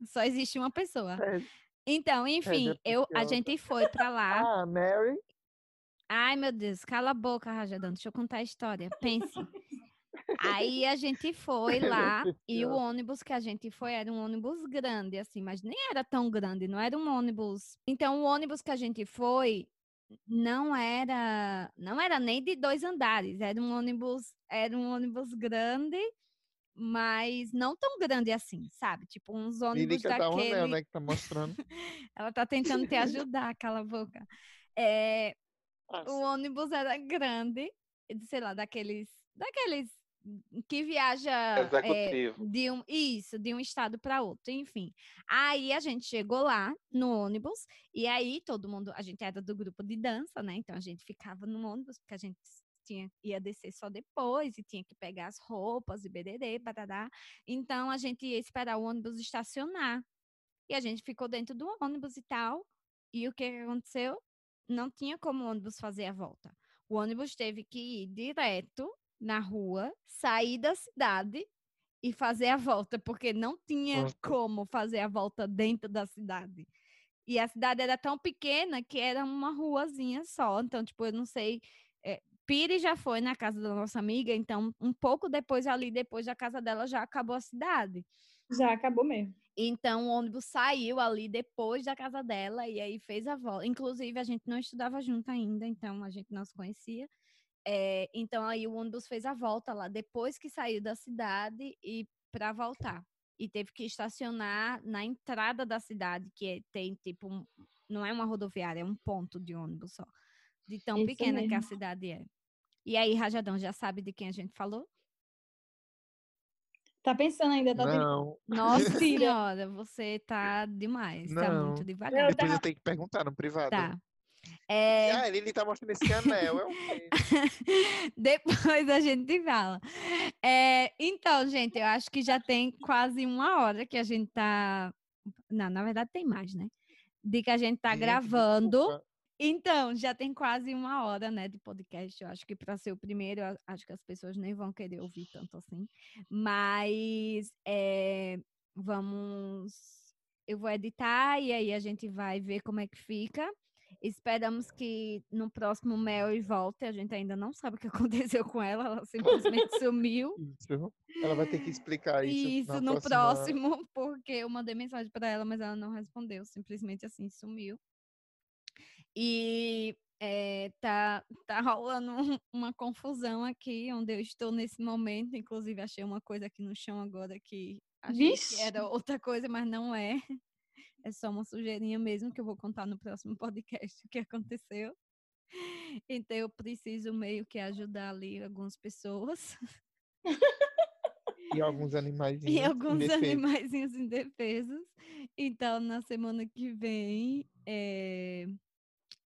Só existe uma pessoa. Pedra- Então, enfim, Pedra eu, a gente foi pra lá. Ah, Mary. Ai, meu Deus, cala a boca, Rajadão, deixa eu contar a história. Pense. Aí a gente foi lá e o ônibus que a gente foi era um ônibus grande, assim, mas nem era tão grande, não era um ônibus. Então, o ônibus que a gente foi não era, não era nem de dois andares, era um ônibus, era um ônibus grande, mas não tão grande assim, sabe? Tipo uns ônibus Lírica tá um daquele. anel, né? Que tá mostrando. Ela tá tentando te ajudar, cala a boca. É, o ônibus era grande, de- sei lá, daqueles, daqueles que viaja é, de um isso, de um estado para outro, enfim. Aí a gente chegou lá no ônibus e aí todo mundo, a gente era do grupo de dança, né? Então a gente ficava no ônibus porque a gente tinha ia descer só depois e tinha que pegar as roupas e bererê, barará. Então a gente ia esperar o ônibus estacionar. E a gente ficou dentro do ônibus e tal. E o que aconteceu? Não tinha como o ônibus fazer a volta. O ônibus teve que ir direto na rua, sair da cidade e fazer a volta, porque não tinha Nossa. como fazer a volta dentro da cidade. E a cidade era tão pequena que era uma ruazinha só. Então, tipo, eu não sei. Pires já foi na casa da nossa amiga, então, um pouco depois, ali, depois da casa dela, já acabou a cidade. Já acabou mesmo. Então, o ônibus saiu ali depois da casa dela e aí fez a volta. Inclusive, a gente não estudava junto ainda, então a gente não se conhecia. É, então, aí o ônibus fez a volta lá depois que saiu da cidade e para voltar. E teve que estacionar na entrada da cidade, que é- tem tipo, um- não é uma rodoviária, é um ponto de ônibus só. De tão Isso pequena que a mesmo. cidade é. E aí, Rajadão, já sabe de quem a gente falou? Tá pensando ainda, tá. Não, Nossa Mentira. senhora, você tá demais, tá Não. muito devagar. Eu depois eu tava- tenho que perguntar no privado. Tá. É... Ah, ele tá mostrando esse anel, é? Depois a gente fala. É, então, gente, eu acho que já tem quase uma hora que a gente tá. Não, na verdade tem mais, né? De que a gente tá Gente, gravando. desculpa. Então, já tem quase uma hora, né, de podcast. Eu acho que para ser o primeiro, acho que as pessoas nem vão querer ouvir tanto assim. Mas é, vamos. Eu vou editar e aí a gente vai ver como é que fica. Esperamos que no próximo Mel volte. A gente ainda não sabe o que aconteceu com ela, ela simplesmente sumiu. Isso. Ela vai ter que explicar isso. Isso, no próxima- próximo, porque eu mandei mensagem para ela, mas ela não respondeu, simplesmente assim sumiu. E eh, tá, tá rolando um- uma confusão aqui onde eu estou nesse momento. Inclusive, achei uma coisa aqui no chão agora que achei que Vixe! era outra coisa, mas não é. É só uma sujeirinha mesmo que eu vou contar no próximo podcast o que aconteceu. Então, eu preciso meio que ajudar ali algumas pessoas. E alguns animais. E alguns animaizinhos indefesos. Então, na semana que vem, eh,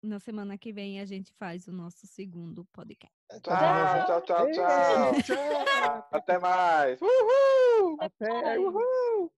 na semana que vem a gente faz o nosso segundo podcast. Tchau, tchau, tchau, tchau. Tchau. Até mais. Uhul! Até. Uhul.